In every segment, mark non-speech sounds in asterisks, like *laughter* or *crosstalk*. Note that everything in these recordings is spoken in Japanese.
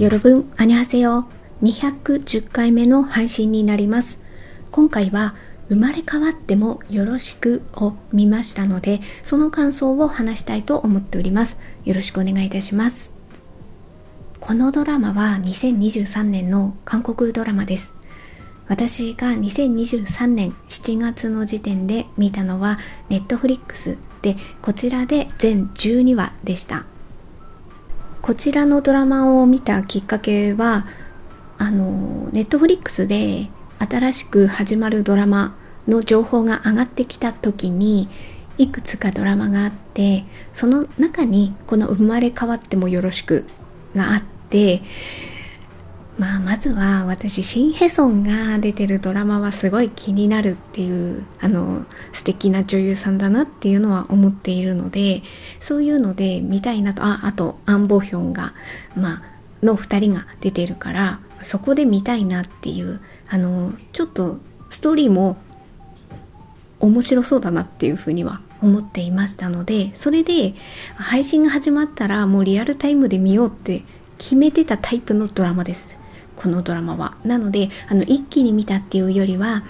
夜分アニハせよ210回目の配信になります今回は生まれ変わってもよろしくを見ましたのでその感想を話したいと思っております。よろしくお願いいたします。このドラマは2023年の韓国ドラマです。私が2023年7月の時点で見たのはネットフリックスでこちらで全12話でした。こちらのドラマを見たきっかけはあのネットフリックスで新しく始まるドラマの情報が上がってきた時にいくつかドラマがあってその中にこの「生まれ変わってもよろしく」があってまあ、まずは私シン・ヘソンが出てるドラマはすごい気になるっていうあの素敵な女優さんだなっていうのは思っているのでそういうので見たいなとああとアン・ボヒョンが、まあの2人が出てるからそこで見たいなっていうあのちょっとストーリーも面白そうだなっていうふうには思っていましたのでそれで配信が始まったらもうリアルタイムで見ようって決めてたタイプのドラマです。このドラマは。なので、あの、一気に見たっていうよりは、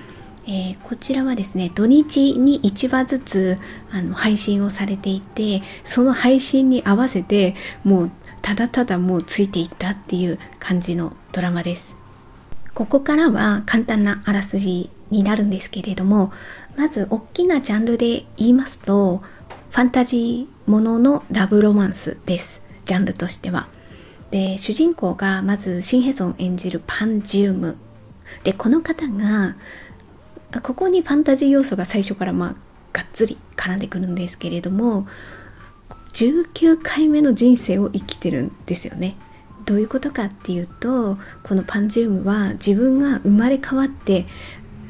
えー、こちらはですね、土日に1話ずつあの配信をされていて、その配信に合わせて、もうただただもうついていったっていう感じのドラマです。ここからは簡単なあらすじになるんですけれども、まず大きなジャンルで言いますと、ファンタジーもののラブロマンスです。ジャンルとしては。で主人公がまずシン・ヘソン演じるパンジウムでこの方がここにファンタジー要素が最初からまあがっつり絡んでくるんですけれども19回目の人生を生きてるんですよね。どういうことかっていうとこのパンジウムは自分が生まれ変わって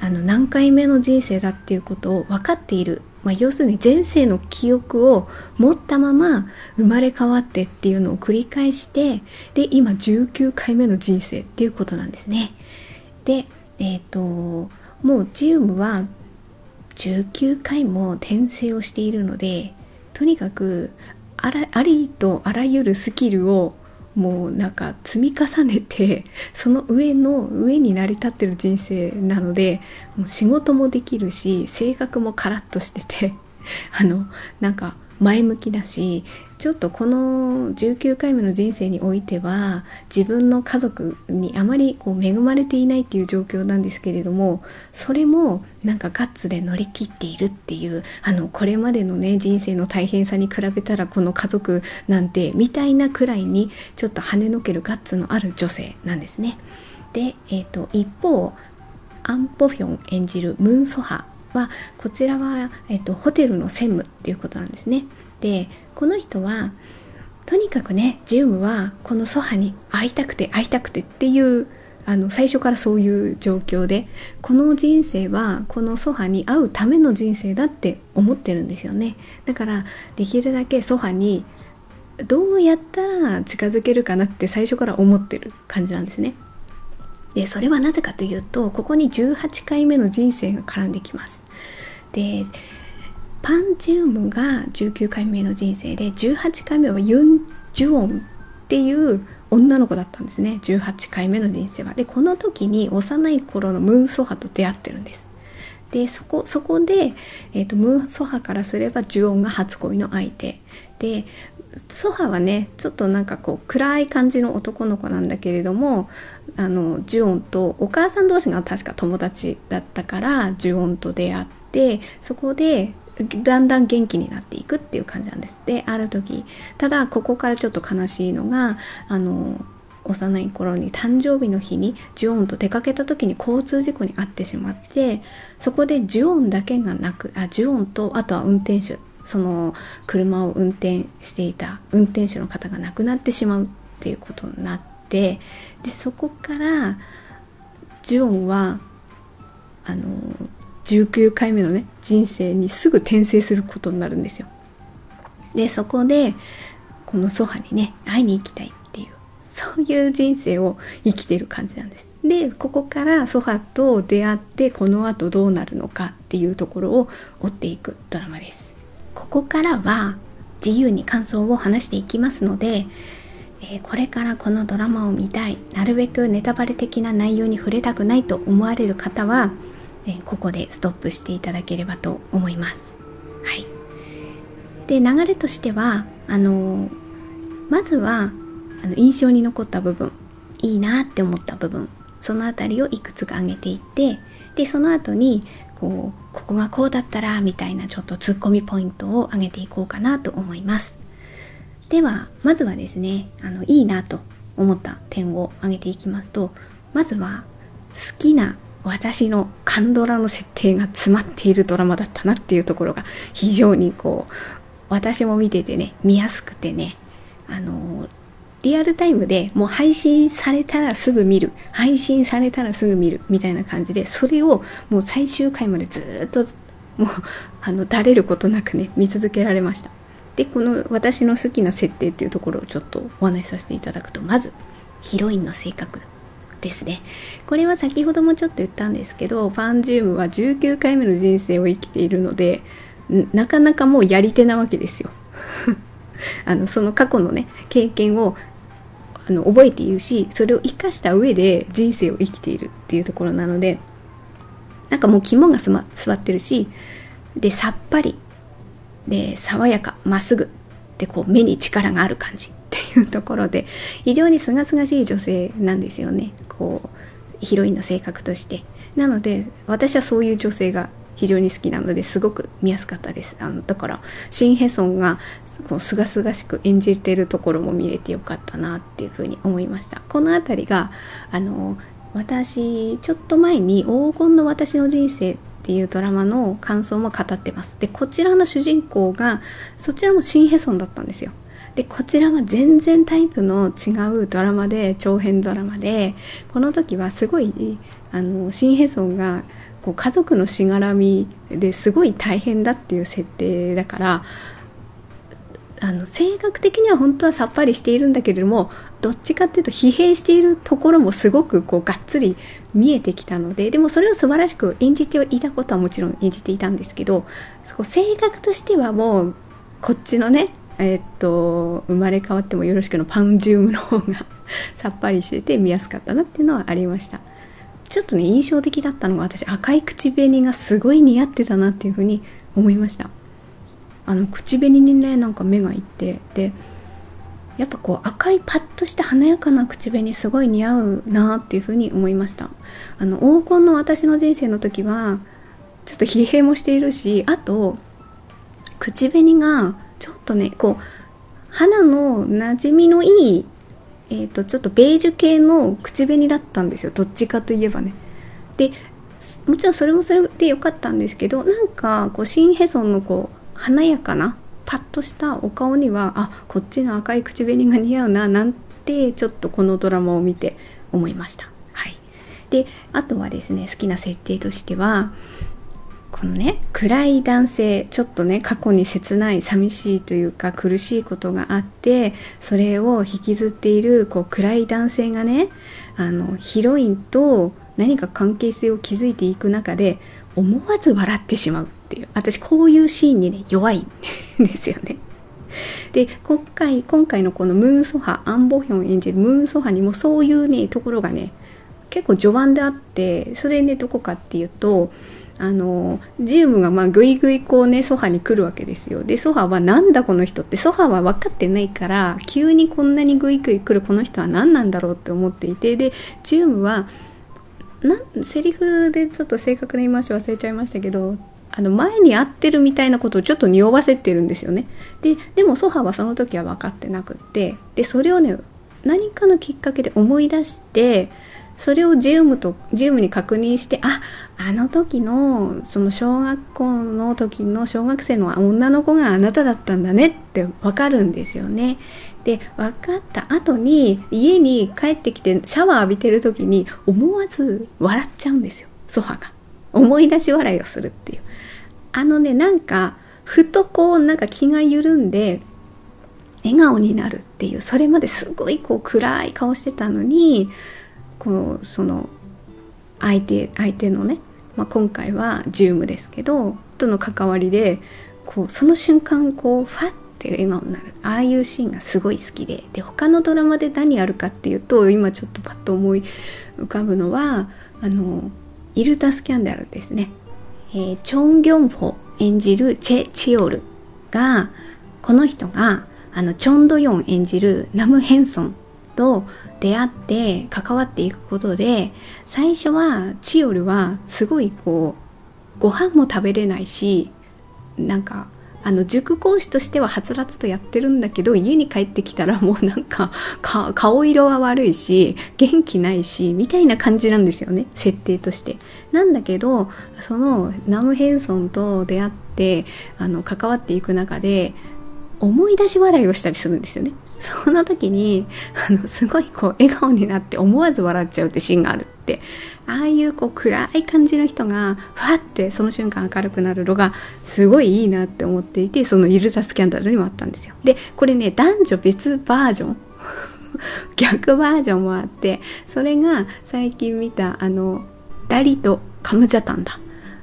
あの何回目の人生だっていうことを分かっているまあ、要するに前世の記憶を持ったまま生まれ変わってっていうのを繰り返してで今19回目の人生っていうことなんですね。でえっ、ー、ともうジウムは19回も転生をしているのでとにかくあらありとあらゆるスキルをもうなんか積み重ねてその上の上に成り立ってる人生なのでもう仕事もできるし性格もカラッとしてて *laughs* あのなんか前向きだしちょっとこの19回目の人生においては自分の家族にあまりこう恵まれていないっていう状況なんですけれどもそれもなんかガッツで乗り切っているっていうあのこれまでのね人生の大変さに比べたらこの家族なんてみたいなくらいにちょっと跳ねのけるガッツのある女性なんですね。で、えーと、一方アン・ポフィョン演じるムン・ソハはこちらは、えっと、ホテルの専務っていうことなんですね。でこの人はとにかくねジウムはこのソハに会いたくて会いたくてっていうあの最初からそういう状況でこの人生はこのソハに会うための人生だって思ってるんですよね。だからできるだけソハにどうやったら近づけるかなって最初から思ってる感じなんですね。でそれはなぜかというとここに18回目の人生が絡んできます。でパンジウムが19回目の人生で18回目はユン・ジュオンっていう女の子だったんですね。18回目の人生は。でこの時に幼い頃のムン・ソハと出会ってるんです。でそこそこで、えーと、ムン・ソハからすればジュオンが初恋の相手。でソハはねちょっとなんかこう暗い感じの男の子なんだけれどもあのジュオンとお母さん同士が確か友達だったからジュオンと出会ってそこでだんだん元気になっていくっていう感じなんです。である時ただここからちょっと悲しいのがあの幼い頃に誕生日の日にジュオンと出かけた時に交通事故に遭ってしまってそこでジュオンだけがなくあジュオンとあとは運転手その車を運転していた運転手の方が亡くなってしまうっていうことになってでそこからジュオンはあの19回目のね人生にすぐ転生することになるんですよ。でそこでこのソハにね会いに行きたいっていうそういう人生を生きてる感じなんです。でここからソハと出会ってこの後どうなるのかっていうところを追っていくドラマです。ここからは自由に感想を話していきますのでえー、これからこのドラマを見たいなるべくネタバレ的な内容に触れたくないと思われる方は、えー、ここでストップしていただければと思います。はい、で流れとしてはあのー、まずはあの印象に残った部分いいなって思った部分その辺りをいくつか挙げていってでその後にこうここがこうだったらみたいなちょっとツッコミポイントを挙げていこうかなと思いますではまずはですねあのいいなと思った点を挙げていきますとまずは好きな私のカンドラの設定が詰まっているドラマだったなっていうところが非常にこう私も見ててね見やすくてねあのリアルタイムでもう配信されたらすぐ見る配信されたらすぐ見るみたいな感じでそれをもう最終回までずっともうあのだれることなくね見続けられました。でこの私の好きな設定っていうところをちょっとお話しさせていただくとまずヒロインの性格ですね。これは先ほどもちょっと言ったんですけどファンジウムは19回目の人生を生きているのでなかなかもうやり手なわけですよ。*laughs* あのその過去のね経験をあの覚えているしそれを生かした上で人生を生きているっていうところなのでなんかもう肝がす、ま、座ってるしでさっぱりで爽やかまっすぐでこう目に力がある感じっていうところで非常にすがすがしい女性なんですよね。こうヒロインの性格として。なので私はそういう女性が非常に好きなのですごく見やすかったです。あのだからシン・ヘソンがこう清々しく演じてるところも見れてよかったなっていうふうに思いました。この辺りがあの私ちょっと前に「黄金の私の人生」っていうドラマの感想も語ってます。でこちらの主人公がそちらもシン・ヘソンだったんですよ。でこちらは全然タイプの違うドラマで長編ドラマでこの時はすごいあのシン・ヘソンがこう家族のしがらみですごい大変だっていう設定だからあの性格的には本当はさっぱりしているんだけれどもどっちかっていうと疲弊しているところもすごくこうがっつり見えてきたのででもそれを素晴らしく演じていたことはもちろん演じていたんですけど性格としてはもうこっちのねえ、っと生まれ変わってもよろしくのパンジウムの方が *laughs* さっぱりしてて見やすかったなっていうのはありました。ちょっとね印象的だったのが私赤い口紅がすごい似合ってたなっていうふうに思いました。あの口紅にねなんか目がいってでやっぱこう赤いパッとした華やかな口紅すごい似合うなっていうふうに思いました。あの黄金の私の人生の時はちょっと疲弊もしているしあと口紅がちょっとねこう肌の馴染みのいいえーと、ちょっとベージュ系の口紅だったんですよ。どっちかといえばね。でもちろんそれもそれで良かったんですけどなんかこうシン・ヘソンのこう華やかなパッとしたお顔にはあこっちの赤い口紅が似合うななんてちょっとこのドラマを見て思いました。はい、であとはですね好きな設定としてはこのね暗い男性ちょっとね過去に切ない寂しいというか苦しいことがあってそれを引きずっているこう暗い男性がねあのヒロインと何か関係性を築いていく中で思わず笑ってしまうっていう。私こういうシーンにね弱いんですよね。で今回今回のこのムーンソハアン・ボヒョン演じるムーンソハにもそういうねところがね結構序盤であってそれねどこかっていうとあのジムがまあグイグイこうねソハに来るわけですよでソハはなんだこの人ってソハは分かってないから急にこんなにグイグイ来るこの人は何なんだろうって思っていてでジウムはなセリフでちょっと正確な言い回し忘れちゃいましたけどあの前に会ってるみたいなことをちょっと匂わせてるんですよね。ででもソハはその時は分かってなくってでそれをね何かのきっかけで思い出してそれをジウムとジウムに確認してああの時のその小学校の時の小学生の女の子があなただったんだねって分かるんですよね。で分かった後に家に帰ってきてシャワー浴びてる時に思わず笑っちゃうんですよソファが。思い出し笑いをするっていう。あのねなんかふとこうなんか気が緩んで笑顔になるっていうそれまですごいこう暗い顔してたのにこうその相手相手のね、まあ、今回はジウムですけどとの関わりでこうその瞬間こうファッて笑顔になる。ああいうシーンがすごい好きでで他のドラマで何あるかっていうと今ちょっとパッと思い浮かぶのはあのイルタスキャンダルですね、えー、チョン・ギョンホ演じるチェ・チオルがこの人があのチョン・ドヨン演じるナム・ヘンソンと出会って関わっていくことで最初はチオルはすごいこうご飯も食べれないしなんかあの塾講師としてははつらつとやってるんだけど家に帰ってきたら *laughs* もうなんか顔色は悪いし元気ないしみたいな感じなんですよね設定として。なんだけどそのナム・ヘンソンと出会ってあの関わっていく中で思い出し笑いをしたりするんですよね。その時にあのすごいこう笑顔になって思わず笑っちゃうってシーンがあるって。ああいうこう暗い感じの人がふわってその瞬間明るくなるのがすごいいいなって思っていてそのイルザスキャンダルにもあったんですよ。でこれね男女別バージョン *laughs* 逆バージョンもあってそれが最近見たあのダリとカムジャタンだ。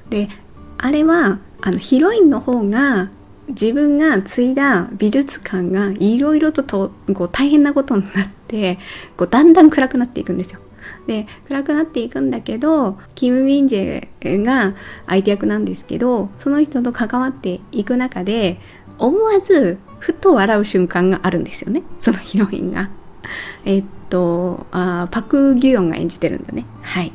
であれはあのヒロインの方が自分が継いだ美術館がいろいろととこう大変なことになってこうだんだん暗くなっていくんですよ。で暗くなっていくんだけどキム・ミンジェが相手役なんですけどその人と関わっていく中で思わずふと笑う瞬間があるんですよねそのヒロインが。えっとあパク・ギュヨンが演じてるんだね。はい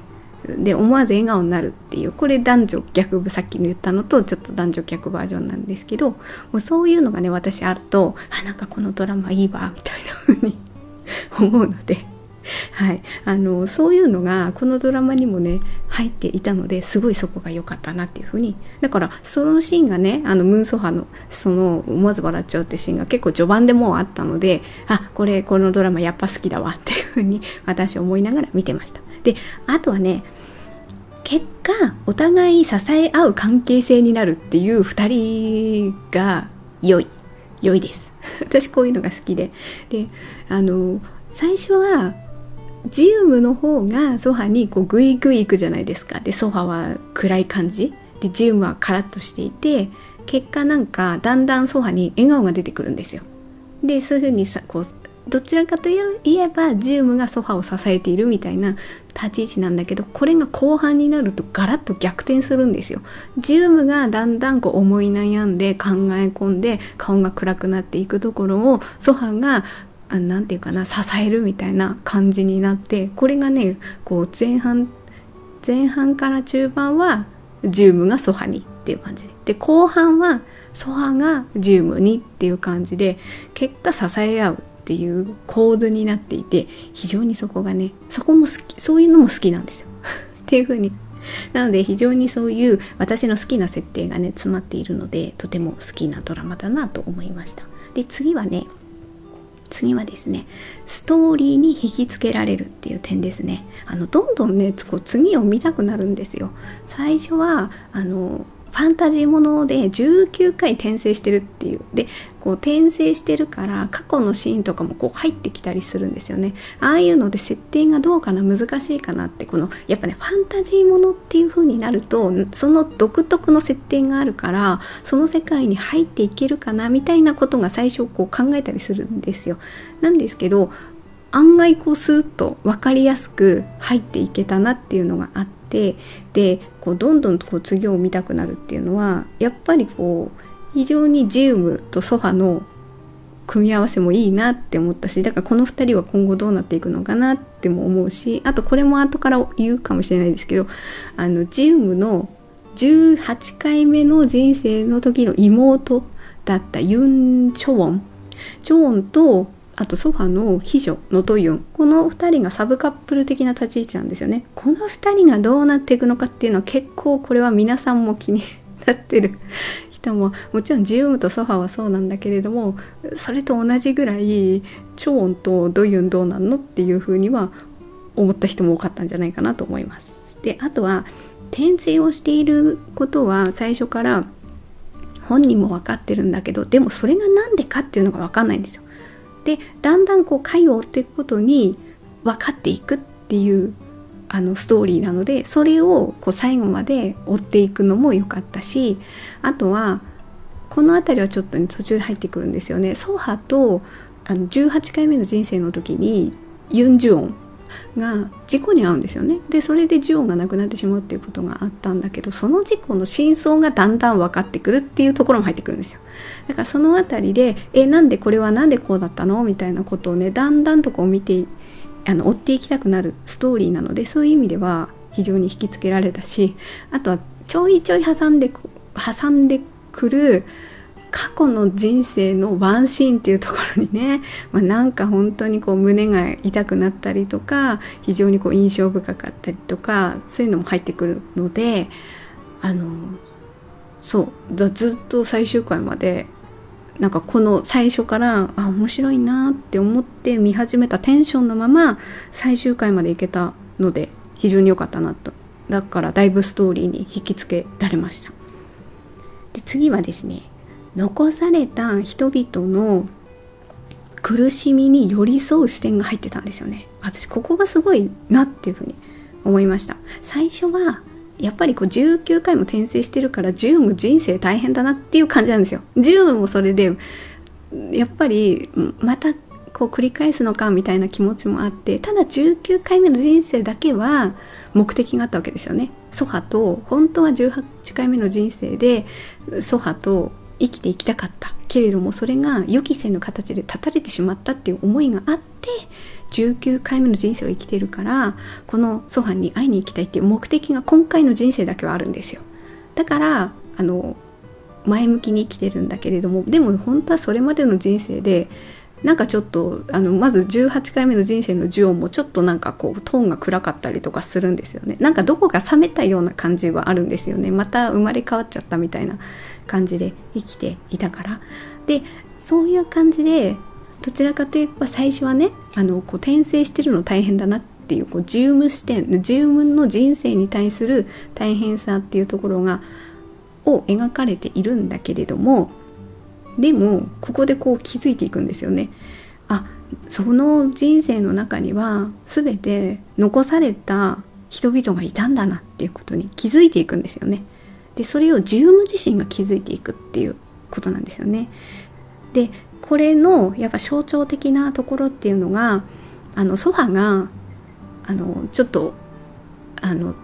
で思わず笑顔になるっていうこれ男女逆部さっきの言ったのとちょっと男女逆バージョンなんですけどもうそういうのがね私あるとあなんかこのドラマいいわみたいな風に *laughs* 思うので。*laughs* はい、あのそういうのがこのドラマにもね入っていたのですごいそこが良かったなっていうふうに。だからそのシーンがねあのムンソファのその思わず笑っちゃうってシーンが結構序盤でもうあったのであこれこのドラマやっぱ好きだわっていうふうに私思いながら見てました。であとはね結果お互い支え合う関係性になるっていう2人が良い良いです。*laughs* 私こういうのが好きで。であの最初はジウムの方がソファにこうグイグイ行くじゃないですか。でソファは暗い感じ。でジウムはカラッとしていて結果なんかだんだんソファに笑顔が出てくるんですよ。でそういうふうにさこうどちらかといえばジウムがソファを支えているみたいな立ち位置なんだけどこれが後半になるとガラッと逆転するんですよ。ジウムがだんだんこう思い悩んで考え込んで顔が暗くなっていくところをソファが何て言うかな支えるみたいな感じになってこれがねこう前半前半から中盤はジウムがソファにっていう感じで後半はソファがジウムにっていう感じで結果支え合うっていう構図になっていて非常にそこがねそこも好きそういうのも好きなんですよ。*laughs* っていう風に。なので非常にそういう私の好きな設定がね詰まっているのでとても好きなドラマだなと思いました。で次はね次はですねストーリーに引きつけられるっていう点ですね。あのどんどんねこう次を見たくなるんですよ。最初はあのファンタジーもので19回転生してるっていう。でこう転生してるから過去のシーンとかもこう入ってきたりするんですよね。ああいうので設定がどうかな難しいかなってこのやっぱねファンタジーものっていう風になるとその独特の設定があるからその世界に入っていけるかなみたいなことが最初こう考えたりするんですよ。なんですけど案外こうスーッと分かりやすく入っていけたなっていうのがあってでこうどんどんこう次を見たくなるっていうのはやっぱりこう非常にジウムとソファの組み合わせもいいなって思ったしだからこの2人は今後どうなっていくのかなっても思うしあとこれも後から言うかもしれないですけどあのジウムの18回目の人生の時の妹だったユン・チョウォン。チョウォンとあとソファの秘書のトユンこの2人がサブカップル的な立ち位置なんですよねこの2人がどうなっていくのかっていうのは結構これは皆さんも気になってる人ももちろんジウムとソファはそうなんだけれどもそれと同じぐらいチョウンとドユンどうなんのっていうふうには思った人も多かったんじゃないかなと思います。であとは転生をしていることは最初から本人も分かってるんだけどでもそれが何でかっていうのが分かんないんですよ。でだんだんこう回を追っていくことに分かっていくっていうあのストーリーなのでそれをこう最後まで追っていくのも良かったしあとはこの辺りはちょっと、ね、途中で入ってくるんですよね。ソハとあの18回目の人生の時にユン・ジュオンが事故に遭うんですよね。でそれでジュオンが亡くなってしまうっていうことがあったんだけどその事故の真相がだんだん分かってくるっていうところも入ってくるんですよ。だからその辺りでえなんでこれは何でこうだったの？みたいなことをねだんだんとこう見てあの追っていきたくなるストーリーなのでそういう意味では非常に引きつけられたしあとはちょいちょい挟んで挟んでくる過去の人生のワンシーンっていうところにね、まあ、なんか本当にこう胸が痛くなったりとか非常にこう印象深かったりとかそういうのも入ってくるのであのそう。ずっと最終回までなんかこの最初からあ面白いなって思って見始めたテンションのまま最終回までいけたので非常に良かったなと。だからだいぶストーリーに引きつけられました。で次はですね残された人々の苦しみに寄り添う視点が入ってたんですよね。私ここがすごいなっていうふうに思いました。最初はやっぱりこう19回も転生してるから10も人生大変だなっていう感じなんですよ。10もそれでやっぱりまたこう繰り返すのかみたいな気持ちもあってただ19回目の人生だけは目的があったわけですよね。ソハと本当は18回目の人生でソハと生きていきたかった。けれどもそれが予期せぬ形で断たれてしまったっていう思いがあって19回目の人生を生きてるからこのソハに会いに行きたいっていう目的が今回の人生だけはあるんですよ。だからあの前向きに生きてるんだけれどもでも本当はそれまでの人生でなんかちょっとあのまず18回目の人生のジオンもちょっとなんかこうトーンが暗かったりとかするんですよね。なんかどこか冷めたような感じはあるんですよね。また生まれ変わっちゃったみたいな感じで生きていたから。でそういう感じでどちらかといえば最初はねあのこう転生してるの大変だなっていうこうジウム視点ジウムの人生に対する大変さっていうところがを描かれているんだけれどもでもここでこう気づいていくんですよね。あその人生の中には全て残された人々がいたんだなっていうことに気づいていくんですよね。でそれを自分自身が気づいていくっていうことなんですよね。でこれのやっぱ象徴的なところっていうのがあのソファがあのちょっとあの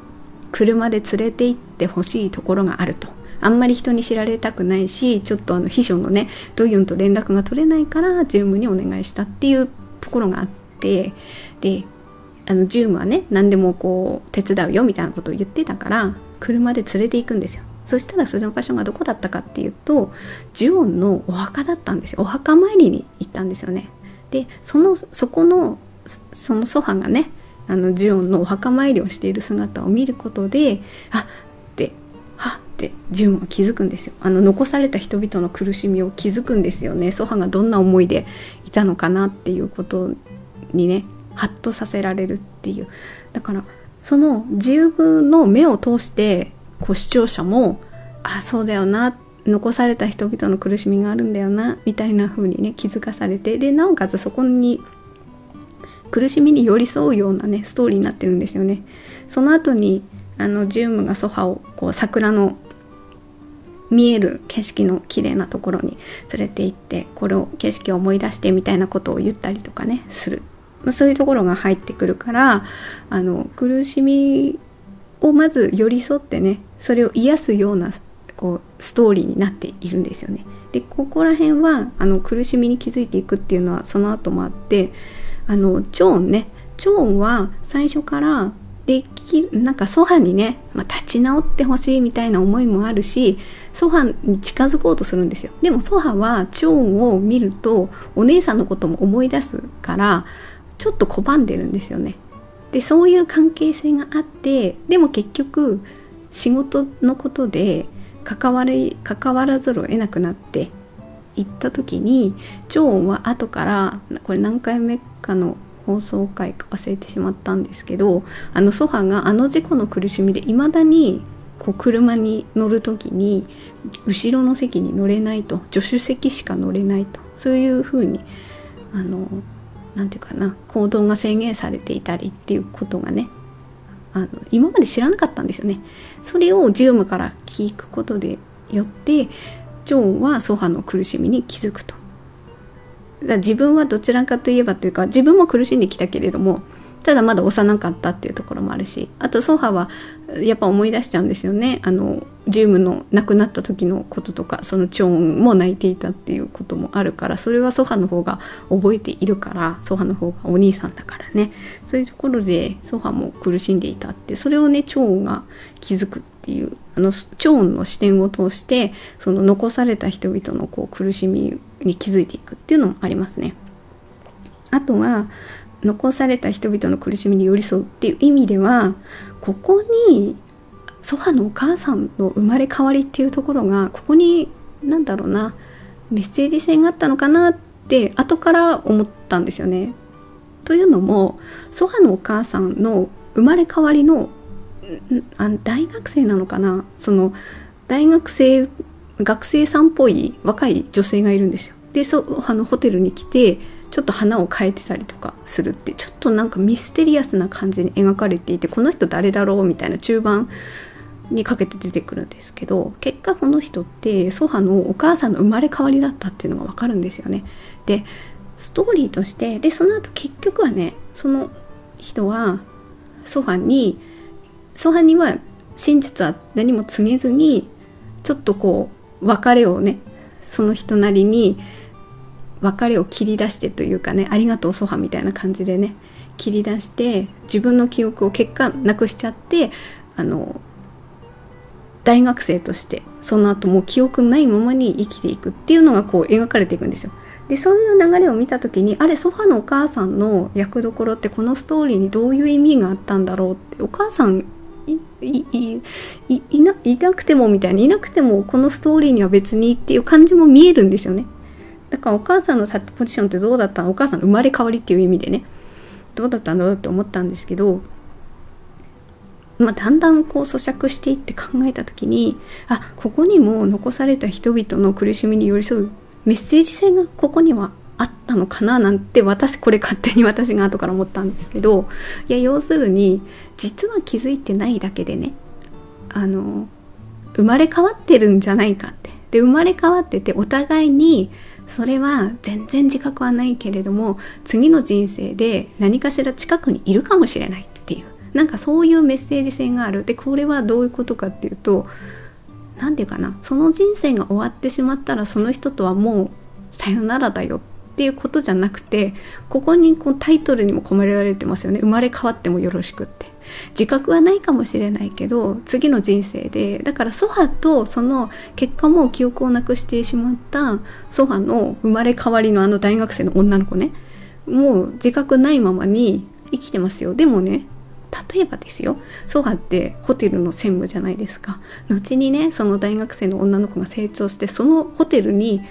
車で連れて行ってほしいところがあると。あんまり人に知られたくないしちょっとあの秘書のねドユンと連絡が取れないからジュームにお願いしたっていうところがあってであのジュームはね何でもこう手伝うよみたいなことを言ってたから車で連れて行くんですよ。そしたらその場所がどこだったかっていうとジュオンのお墓だったんですよ。お墓参りに行ったんですよね。でそのそこのそのソハがねあのジュオンのお墓参りをしている姿を見ることであってはってジュオンは気づくんですよ。あの残された人々の苦しみを気づくんですよね。ソハがどんな思いでいたのかなっていうことにねハッとさせられるっていう。だからその自分の目を通してこう視聴者もあそうだよな残された人々の苦しみがあるんだよなみたいな風にね気づかされてでなおかつそこに苦しみに寄り添うようなねストーリーになってるんですよね。その後にあのジウムがソファをこう桜の見える景色の綺麗なところに連れて行ってこれを景色を思い出してみたいなことを言ったりとかねするそういうところが入ってくるからあの苦しみをまず寄り添ってねそれを癒すようなこうストーリーになっているんですよね。でここら辺はあの苦しみに気づいていくっていうのはその後もあってあのジョーンねジョーンは最初からできなんかソファにね、まあ、立ち直ってほしいみたいな思いもあるしソファに近づこうとするんですよでもソファはジョーンを見るとお姉さんのことも思い出すからちょっと拒んでるんですよねでそういう関係性があってでも結局仕事のことで関わり関わらざるを得なくなって行った時にジョーンは後からこれ何回目かの放送回か忘れてしまったんですけどあのソファがあの事故の苦しみでいまだにこう車に乗る時に後ろの席に乗れないと助手席しか乗れないとそういうふうにあの何て言うかな行動が制限されていたりっていうことがねあの今まで知らなかったんですよね。それをジウムから聞くことでよってジョンはソファの苦しみに気づくとだ自分はどちらかといえばというか自分も苦しんできたけれどもただまだ幼かったっていうところもあるしあとソファはやっぱ思い出しちゃうんですよねあのジウムの亡くなった時のこととかそのチョンも泣いていたっていうこともあるからそれはソファの方が覚えているからソファの方がお兄さんだからねそういうところでソファも苦しんでいたってそれをねチョンが気づくっていうあのチョンの視点を通してその残された人々のこう苦しみに気づいていくっていうのもありますね。あとは残された人々の苦しみに寄り添うっていう意味ではここにソファのお母さんの生まれ変わりっていうところがここに何だろうなメッセージ性があったのかなって後から思ったんですよね。というのもソファのお母さんの生まれ変わりのあ大学生なのかな？その大学生学生さんっぽい若い女性がいるんですよ。でソファのホテルに来てちょっと花を変えてたりとかするってちょっとなんかミステリアスな感じに描かれていてこの人誰だろう？みたいな中盤にかけて出てくるんですけど結果この人ってソファのお母さんの生まれ変わりだったっていうのが分かるんですよね。でストーリーとしてでその後結局はねその人はソファにソファには真実は何も告げずにちょっとこう別れをねその人なりに別れを切り出してというかねありがとうソファみたいな感じでね切り出して自分の記憶を結果なくしちゃってあの大学生としてその後もう記憶ないままに生きていくっていうのがこう描かれていくんですよ。でそういう流れを見た時にあれソファのお母さんの役どころってこのストーリーにどういう意味があったんだろうってお母さんいないなくてもみたいにいなくてもこのストーリーには別にっていう感じも見えるんですよね。だからお母さんのポジションってどうだったの？お母さんの生まれ変わりっていう意味でねどうだったんだろうって思ったんですけど、まあ、だんだんこう咀嚼していって考えた時にあここにも残された人々の苦しみに寄り添うメッセージ性がここにはあったのかななんて私これ勝手に私が後から思ったんですけどいや要するに実は気づいてないだけでねあの生まれ変わってるんじゃないかって。で生まれ変わっててお互いにそれは全然自覚はないけれども次の人生で何かしら近くにいるかもしれない。なんかそういうメッセージ性がある。でこれはどういうことかっていうと何て言うかな。その人生が終わってしまったらその人とはもうさよならだよっていうことじゃなくてここにこうタイトルにも込められてますよね。生まれ変わってもよろしくって。自覚はないかもしれないけど次の人生で。だからソファとその結果も記憶をなくしてしまったソファの生まれ変わりのあの大学生の女の子ね。もう自覚ないままに生きてますよ。でもね例えばですよソファってホテルの専務じゃないですか。後にねその大学生の女の子が成長してそのホテルに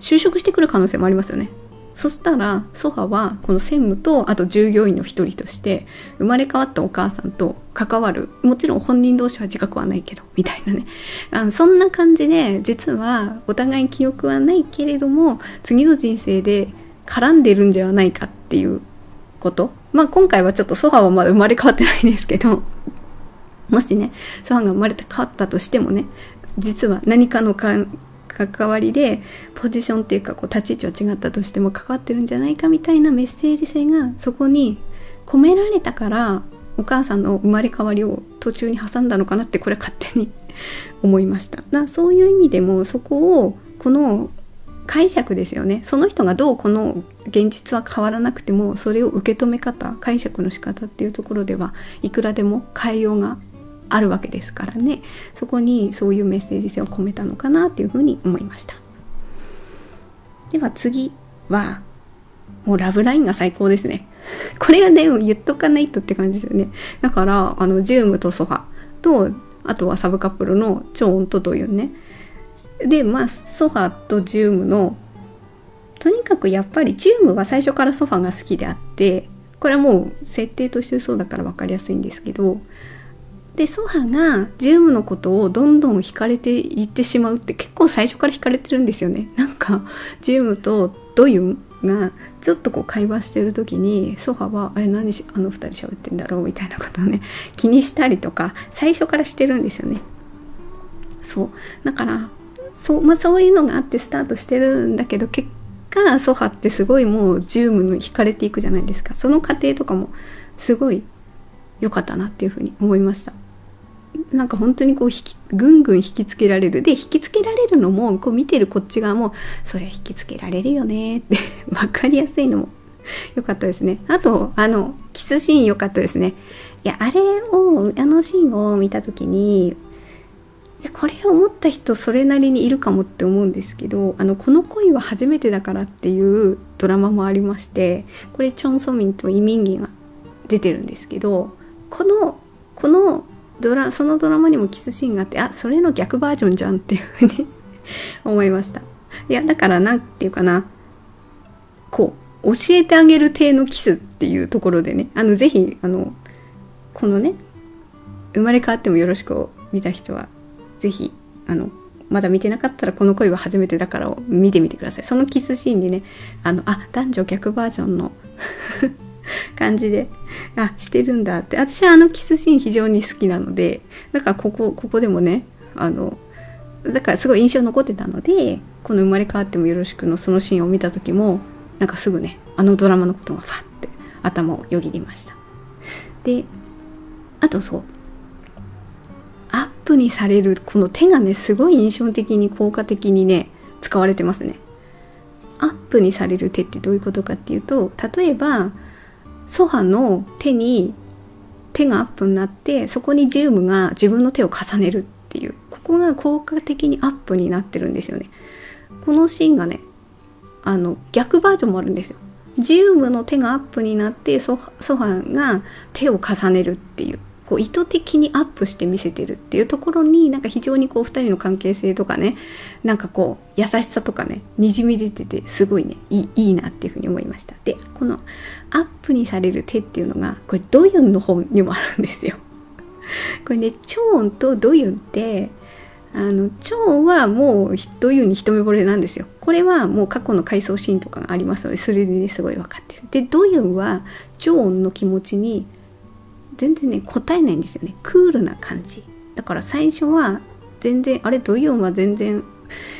就職してくる可能性もありますよね。そしたらソファはこの専務とあと従業員の一人として生まれ変わったお母さんと関わる。もちろん本人同士は自覚はないけどみたいなね。あのそんな感じで実はお互いに記憶はないけれども次の人生で絡んでるんじゃないかっていうこと？まあ今回はちょっとソファはまだ生まれ変わってないんですけど。もしねソファが生まれて変わったとしてもね実は何かの関わりでポジションっていうかこう立ち位置は違ったとしても関わってるんじゃないかみたいなメッセージ性がそこに込められたからお母さんの生まれ変わりを途中に挟んだのかなってこれ勝手に *laughs* 思いました。だそういう意味でもそこをこの解釈ですよね。その人がどうこの現実は変わらなくてもそれを受け止め方解釈の仕方っていうところではいくらでも変えようがあるわけですからね。そこにそういうメッセージ性を込めたのかなっていうふうに思いました。では次はもうラブラインが最高ですね。これはね言っとかないとって感じですよね。だからあのジュームとソファとあとはサブカップルのチョーンとというね。でまあソファとジュームのとにかくやっぱりジュームは最初からソファが好きであってこれはもう設定としてそうだから分かりやすいんですけどでソハがジウムのことをどんどん惹かれていってしまうって結構最初から惹かれてるんですよね *laughs* なんかジウムとドユンがちょっとこう会話してる時にソファは「え何しあの2人喋ってんだろう?」みたいなことをね *laughs* 気にしたりとか最初からしてるんですよねそうだからそう,、まあ、そういうのがあってスタートしてるんだけど結果ソハってすごいもうジュームに惹かれていくじゃないですか。その過程とかもすごい良かったなっていうふうに思いました。なんか本当にこう引きぐんぐん引きつけられる。で引きつけられるのもこう見てるこっち側もそれ引きつけられるよねって *laughs* 分かりやすいのも良かったですね。あとあのキスシーン良かったですね。いやあれをあのシーンを見た時にこれを思った人それなりにいるかもって思うんですけど「あのこの恋は初めてだから」っていうドラマもありましてこれチョン・ソミンとイ・ミンギが出てるんですけどこのこのドラそのドラマにもキスシーンがあってあそれの逆バージョンじゃんっていうふうに *laughs* 思いました。いやだから何て言うかなこう教えてあげる体のキスっていうところでねあのぜひあのこのね生まれ変わってもよろしくを見た人はぜひあのまだ見てなかったらこの恋は初めてだからを見てみてください。そのキスシーンにねあのあ男女逆バージョンの *laughs* 感じであしてるんだって。私はあのキスシーン非常に好きなのでだからここここでもねあのだからすごい印象残ってたのでこの「生まれ変わってもよろしく」のそのシーンを見た時もなんかすぐねあのドラマのことがファッて頭をよぎりました。であとそうプにされるこの手がねすごい印象的に効果的にね使われてますね。アップにされる手ってどういうことかっていうと例えばソファの手に手がアップになってそこにジウムが自分の手を重ねるっていうここが効果的にアップになってるんですよね。このシーンがねあの逆バージョンもあるんですよ。ジウムの手がアップになってソファが手を重ねるっていう。こう意図的にアップして見せてるっていうところになんか非常にこう2人の関係性とかねなんかこう優しさとかねにじみ出ててすごいねいいいなっていうふうに思いました。でこのアップにされる手っていうのがこれドユンの方にもあるんですよ。*laughs* これねチョーンとドユンってあのチョーンはもうドユンに一目惚れなんですよ。これはもう過去の回想シーンとかがありますのでそれで、ね、すごい分かってる。でドユンはチョーンの気持ちに全然ね答えないんですよね。クールな感じ。だから最初は全然あれドヨンは全然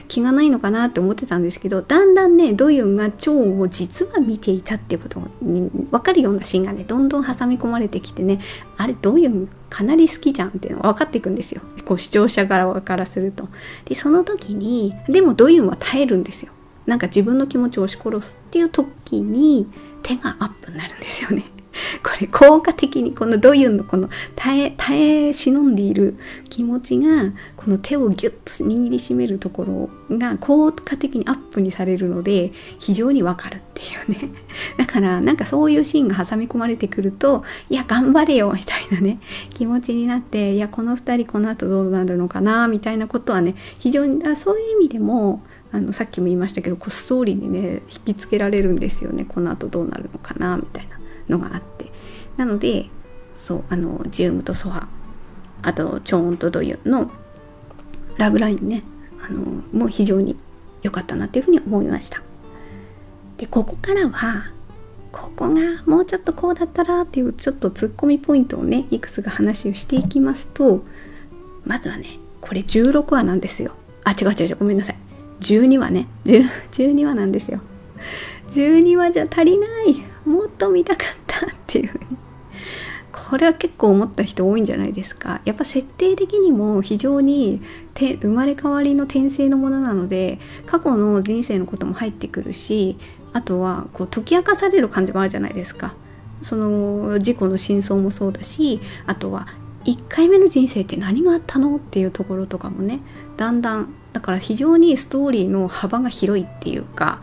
気がないのかなって思ってたんですけどだんだんねドヨンがチョンを実は見ていたっていうことが分かるようなシーンがねどんどん挟み込まれてきてねあれドヨンかなり好きじゃんっていうのが分かっていくんですよ。こう視聴者側からすると。でその時にでもドヨンは耐えるんですよ。なんか自分の気持ちを押し殺すっていう時に手がアップになるんですよね。これ効果的にこのドユンのこの耐え耐え忍んでいる気持ちがこの手をギュッと握りしめるところが効果的にアップにされるので非常にわかるっていうね。*laughs* だからなんかそういうシーンが挟み込まれてくるといや頑張れよみたいなね。気持ちになっていやこの2人この後どうなるのかなみたいなことはね非常にそういう意味でもあのさっきも言いましたけどこうストーリーにね引きつけられるんですよね。この後どうなるのかなみたいな。のがあって。なのでそうあのジウムとソハあとチョーンとドユンのラブラインねあのもう非常に良かったなっていうふうに思いました。でここからはここがもうちょっとこうだったらっていうちょっとツッコミポイントをねいくつか話をしていきますとまずはねこれ16話なんですよ。あ違う違う違うごめんなさい。12話ね。12話なんですよ。12話じゃ足りない。もっと見たかったっていうこれは結構思った人多いんじゃないですか。やっぱ設定的にも非常に生まれ変わりの転生のものなので過去の人生のことも入ってくるしあとはこう解き明かされる感じもあるじゃないですか。その事故の真相もそうだしあとは1回目の人生って何があったのっていうところとかもね。だんだんだから非常にストーリーの幅が広いっていうか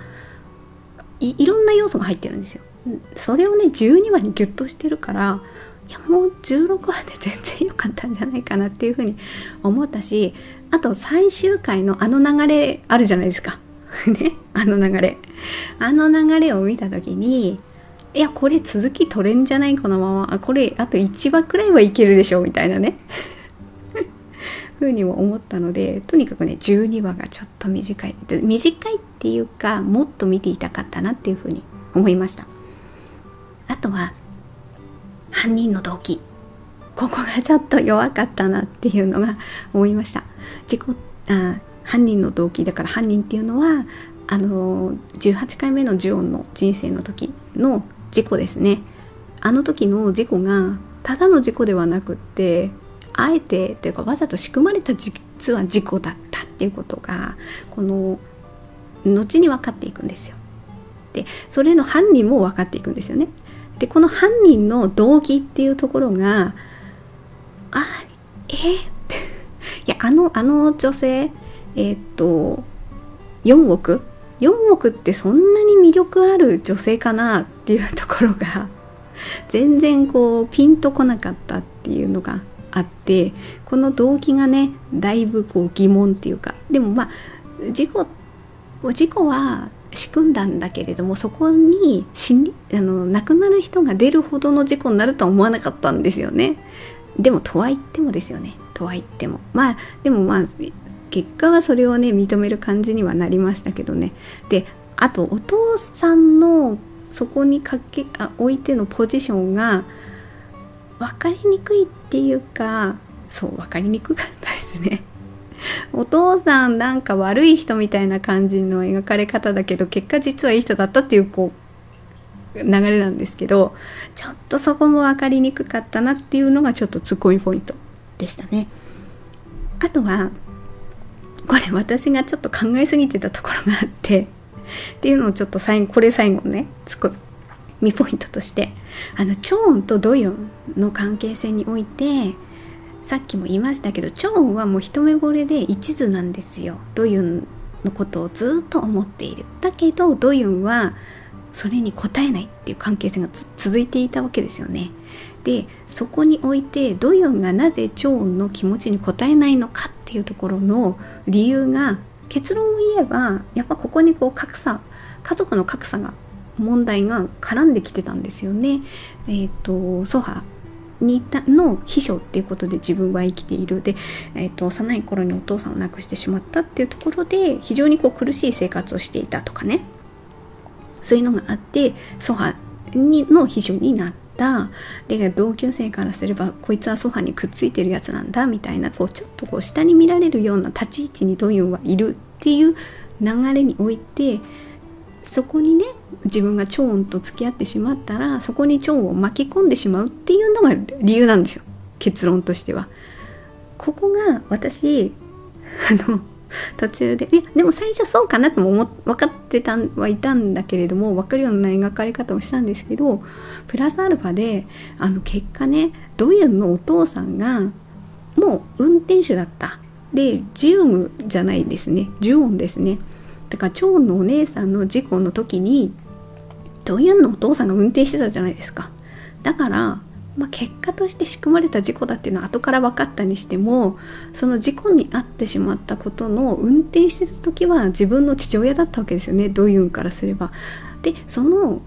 いろんな要素が入ってるんですよ。それをね12話にギュッとしてるからいやもう16話で全然良かったんじゃないかなっていうふうに思ったしあと最終回のあの流れあるじゃないですか。*laughs* ねあの流れ。あの流れを見た時にいやこれ続き取れんじゃないこのまま。あこれあと1話くらいはいけるでしょみたいなね。*laughs* ふうにも思ったのでとにかくね12話がちょっと短い。短いっていうかもっと見ていたかったなっていうふうに思いました。あとは犯人の動機ここがちょっと弱かったなっていうのが思いました事故あ犯人の動機だから犯人っていうのはあの18回目のジュオンの人生の時の事故ですねあの時の事故がただの事故ではなくってあえてというかわざと仕組まれた実は事故だったっていうことがこの後に分かっていくんですよ。でそれの犯人も分かっていくんですよね。でこの犯人の動機っていうところがあえー、って。いやあのあの女性えー、っと4億？4億ってそんなに魅力ある女性かなっていうところが全然こうピンとこなかったっていうのがあってこの動機がねだいぶこう疑問っていうか。でもまあ事故事故は仕組んだんだけれどもそこに死にあの亡くなる人が出るほどの事故になるとは思わなかったんですよね。でもとは言ってもですよね。とは言っても。まあでもまあ結果はそれをね認める感じにはなりましたけどね。であとお父さんのそこにかけあ置いてのポジションが分かりにくいっていうかそう分かりにくかったですね。*laughs* お父さんなんか悪い人みたいな感じの描かれ方だけど結果実はいい人だったっていうこう流れなんですけどちょっとそこも分かりにくかったなっていうのがちょっとツッコミポイントでしたね。あとはこれ私がちょっと考えすぎてたところがあってっていうのをちょっと最後これ最後ねツッコミポイントとしてあのチョーンとドヨンの関係性においてさっきも言いましたけどチョンはもう一目惚れで一途なんですよ。ドユンのことをずっと思っている。だけどドユンはそれに応えないっていう関係性が続いていたわけですよね。でそこにおいてドユンがなぜチョンの気持ちに応えないのかっていうところの理由が結論を言えばやっぱここにこう格差家族の格差が問題が絡んできてたんですよね。えっ、ー、とソハ。にたの秘書っていうことで自分は生きている。で、えーと、幼い頃にお父さんを亡くしてしまったっていうところで非常にこう苦しい生活をしていたとかね。そういうのがあってソハにの秘書になった。で同級生からすればこいつはソファにくっついてるやつなんだみたいなこうちょっとこう下に見られるような立ち位置にドユンはいるっていう流れにおいてそこにね自分が超音と付き合ってしまったらそこに超音を巻き込んでしまうっていうのが理由なんですよ。結論としては。ここが私あの途中でいやでも最初そうかなとも思分かってたはいたんだけれども分かるような描かれ方をしたんですけどプラスアルファであの結果ねドユンのお父さんがもう運転手だった。でジウムじゃないですね。ジュオンですね。だから長のお姉さんの事故の時にドユンのお父さんが運転してたじゃないですかだからまあ、結果として仕組まれた事故だっていうのは後から分かったにしてもその事故に遭ってしまったことの運転してた時は自分の父親だったわけですよねドユンからすれば。でその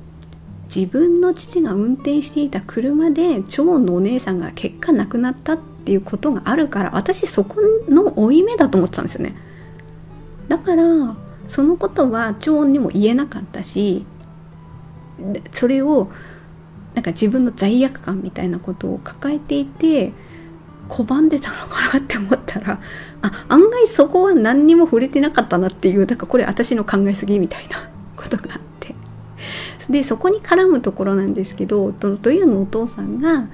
自分の父が運転していた車で長のお姉さんが結果亡くなったっていうことがあるから私そこの負い目だと思ってたんですよね。だからそのことは長にも言えなかったしそれをなんか自分の罪悪感みたいなことを抱えていて拒んでたのかなって思ったらあ案外そこは何にも触れてなかったなっていうだかこれ私の考えすぎみたいなことがあって。でそこに絡むところなんですけどというのお父さんが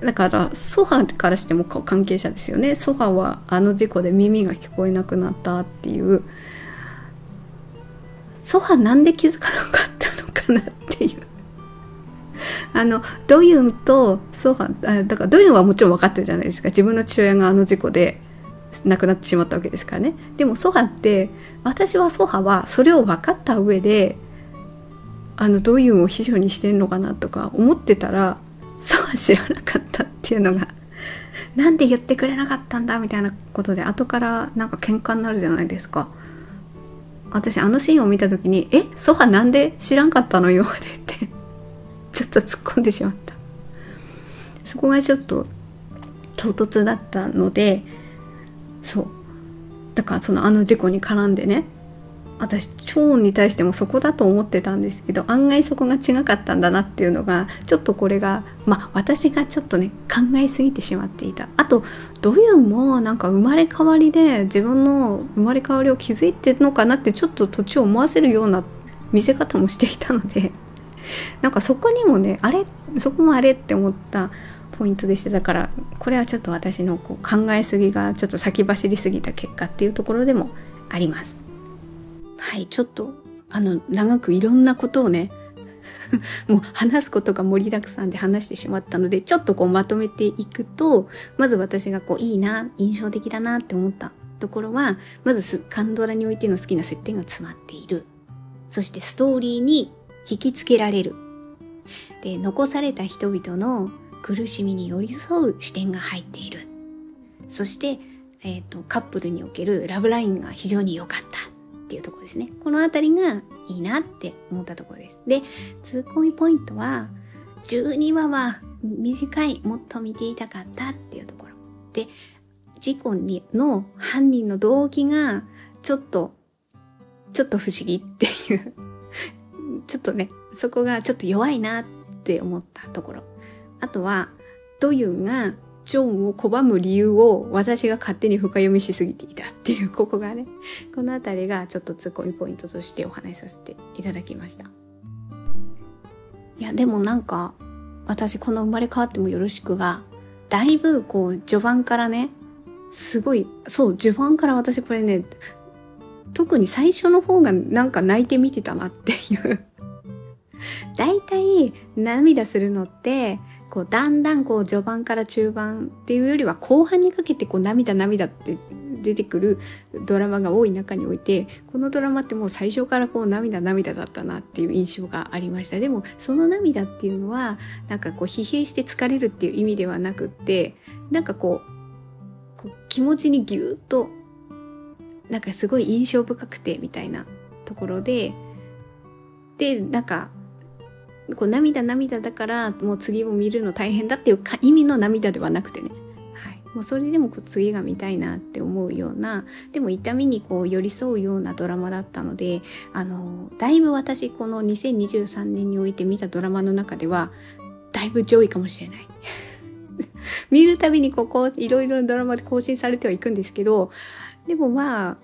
だからソファからしても関係者ですよね。ソファはあの事故で耳が聞こえなくなったっていうソファなんで気づかなかったのかなっていう。あのドユンとソファあだからドユンはもちろん分かってるじゃないですか。自分の父親があの事故で亡くなってしまったわけですからね。でもソハって私はソハはそれを分かった上であのドユンを秘書にしてんのかなとか思ってたらソハ知らなかったっていうのがなんで言ってくれなかったんだみたいなことで後からなんか喧嘩になるじゃないですか。私あのシーンを見た時に「えソファなんで知らんかったのよ」*laughs* って言ってちょっと突っ込んでしまった。そこがちょっと唐突だったのでそう。だからそのあの事故に絡んでね私超音に対してもそこだと思ってたんですけど案外そこが違かったんだなっていうのがちょっとこれがまあ私がちょっとね考えすぎてしまっていたあとドユンもなんか生まれ変わりで自分の生まれ変わりを気づいてるのかなってちょっと土地を思わせるような見せ方もしていたので *laughs* なんかそこにもねあれそこもあれって思ったポイントでしただからこれはちょっと私のこう考えすぎがちょっと先走りすぎた結果っていうところでもあります。はい、ちょっと、あの、長くいろんなことをね、*laughs* もう話すことが盛りだくさんで話してしまったので、ちょっとこうまとめていくと、まず私がこういいな、印象的だなって思ったところは、まずカンドラにおいての好きな設定が詰まっている。そしてストーリーに引きつけられる。で、残された人々の苦しみに寄り添う視点が入っている。そして、えっ、ー、と、カップルにおけるラブラインが非常に良かった。っていうとこですね。このあたりがいいなって思ったところです。で、ツッコミポイントは、12話は短い、もっと見ていたかったっていうところ。で、事故にの犯人の動機が、ちょっと、ちょっと不思議っていう *laughs* ちょっとね、そこがちょっと弱いなって思ったところ。あとは、ドユンがジョンを拒む理由を私が勝手に深読みしすぎていたっていう、ここがね、このあたりがちょっとツッコミポイントとしてお話しさせていただきました。いや、でもなんか、私この生まれ変わってもよろしくが、だいぶこう、序盤からね、すごい、そう、序盤から私これね、特に最初の方がなんか泣いて見てたなっていう *laughs* 大体涙するのってこうだんだんこう序盤から中盤っていうよりは後半にかけてこう涙涙って出てくるドラマが多い中においてこのドラマってもう最初からこう涙涙だったなっていう印象がありました。でもその涙っていうのはなんかこう疲弊して疲れるっていう意味ではなくってなんかこうこう気持ちにぎゅっとなんかすごい印象深くてみたいなところででなんかこう涙涙だからもう次を見るの大変だっていう意味の涙ではなくてね、はい、もうそれでもこう次が見たいなって思うようなでも痛みにこう寄り添うようなドラマだったのであのだいぶ私この2023年において見たドラマの中ではだいぶ上位かもしれない。*laughs* 見るたびにここいろいろドラマで更新されてはいくんですけどでもまあ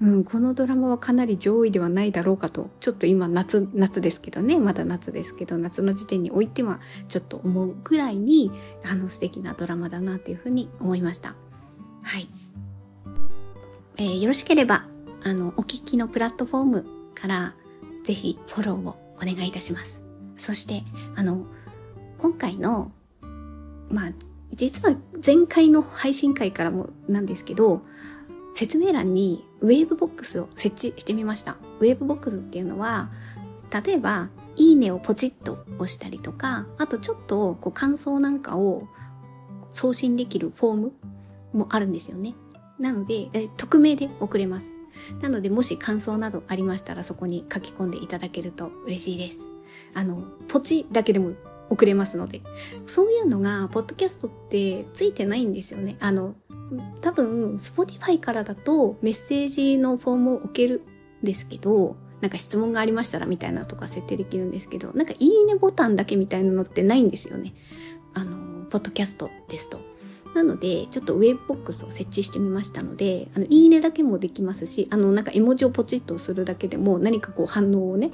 うん、このドラマはかなり上位ではないだろうかと、ちょっと今夏、夏ですけどね、まだ夏ですけど、夏の時点においてはちょっと思うぐらいに、あの素敵なドラマだなっていうふうに思いました。はい。えー、よろしければ、あの、お聞きのプラットフォームからぜひフォローをお願いいたします。そして、あの、今回の、まあ、実は前回の配信会からもなんですけど、説明欄にウェーブボックスを設置してみました。ウェーブボックスっていうのは、例えば、いいねをポチッと押したりとか、あとちょっとこう感想なんかを送信できるフォームもあるんですよね。なので、え匿名で送れます。なので、もし感想などありましたらそこに書き込んでいただけると嬉しいです。あの、ポチだけでも送れますので。そういうのが、ポッドキャストってついてないんですよね。あの、多分、Spotify からだとメッセージのフォームを置けるんですけど、なんか質問がありましたらみたいなとか設定できるんですけど、なんかいいねボタンだけみたいなのってないんですよね。あの、ポッドキャストですと。なので、ちょっとウェブボックスを設置してみましたので、あの、いいねだけもできますし、あの、なんか絵文字をポチッとするだけでも何かこう反応をね、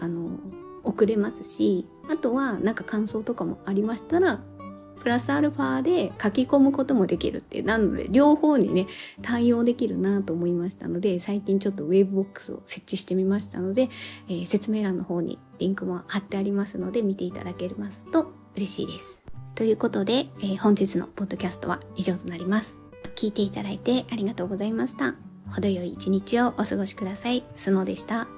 あの、送れますし、あとはなんか感想とかもありましたら、プラスアルファで書き込むこともできるってなので両方にね対応できるなと思いましたので最近ちょっとウェブボックスを設置してみましたので、えー、説明欄の方にリンクも貼ってありますので見ていただけますと嬉しいです。ということで、えー、本日のポッドキャストは以上となります。聞いていただいてありがとうございました。程よい一日をお過ごしください。スノーでした。